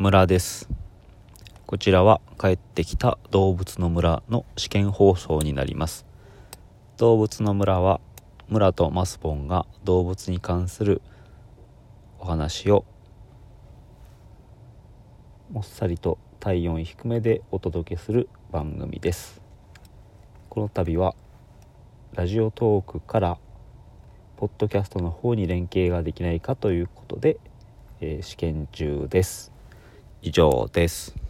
村です。こちらは帰ってきた動物の村の試験放送になります。動物の村は村とマスボンが動物に関するお話をもっさりと体温低めでお届けする番組です。この度はラジオトークからポッドキャストの方に連携ができないかということで、えー、試験中です。以上です。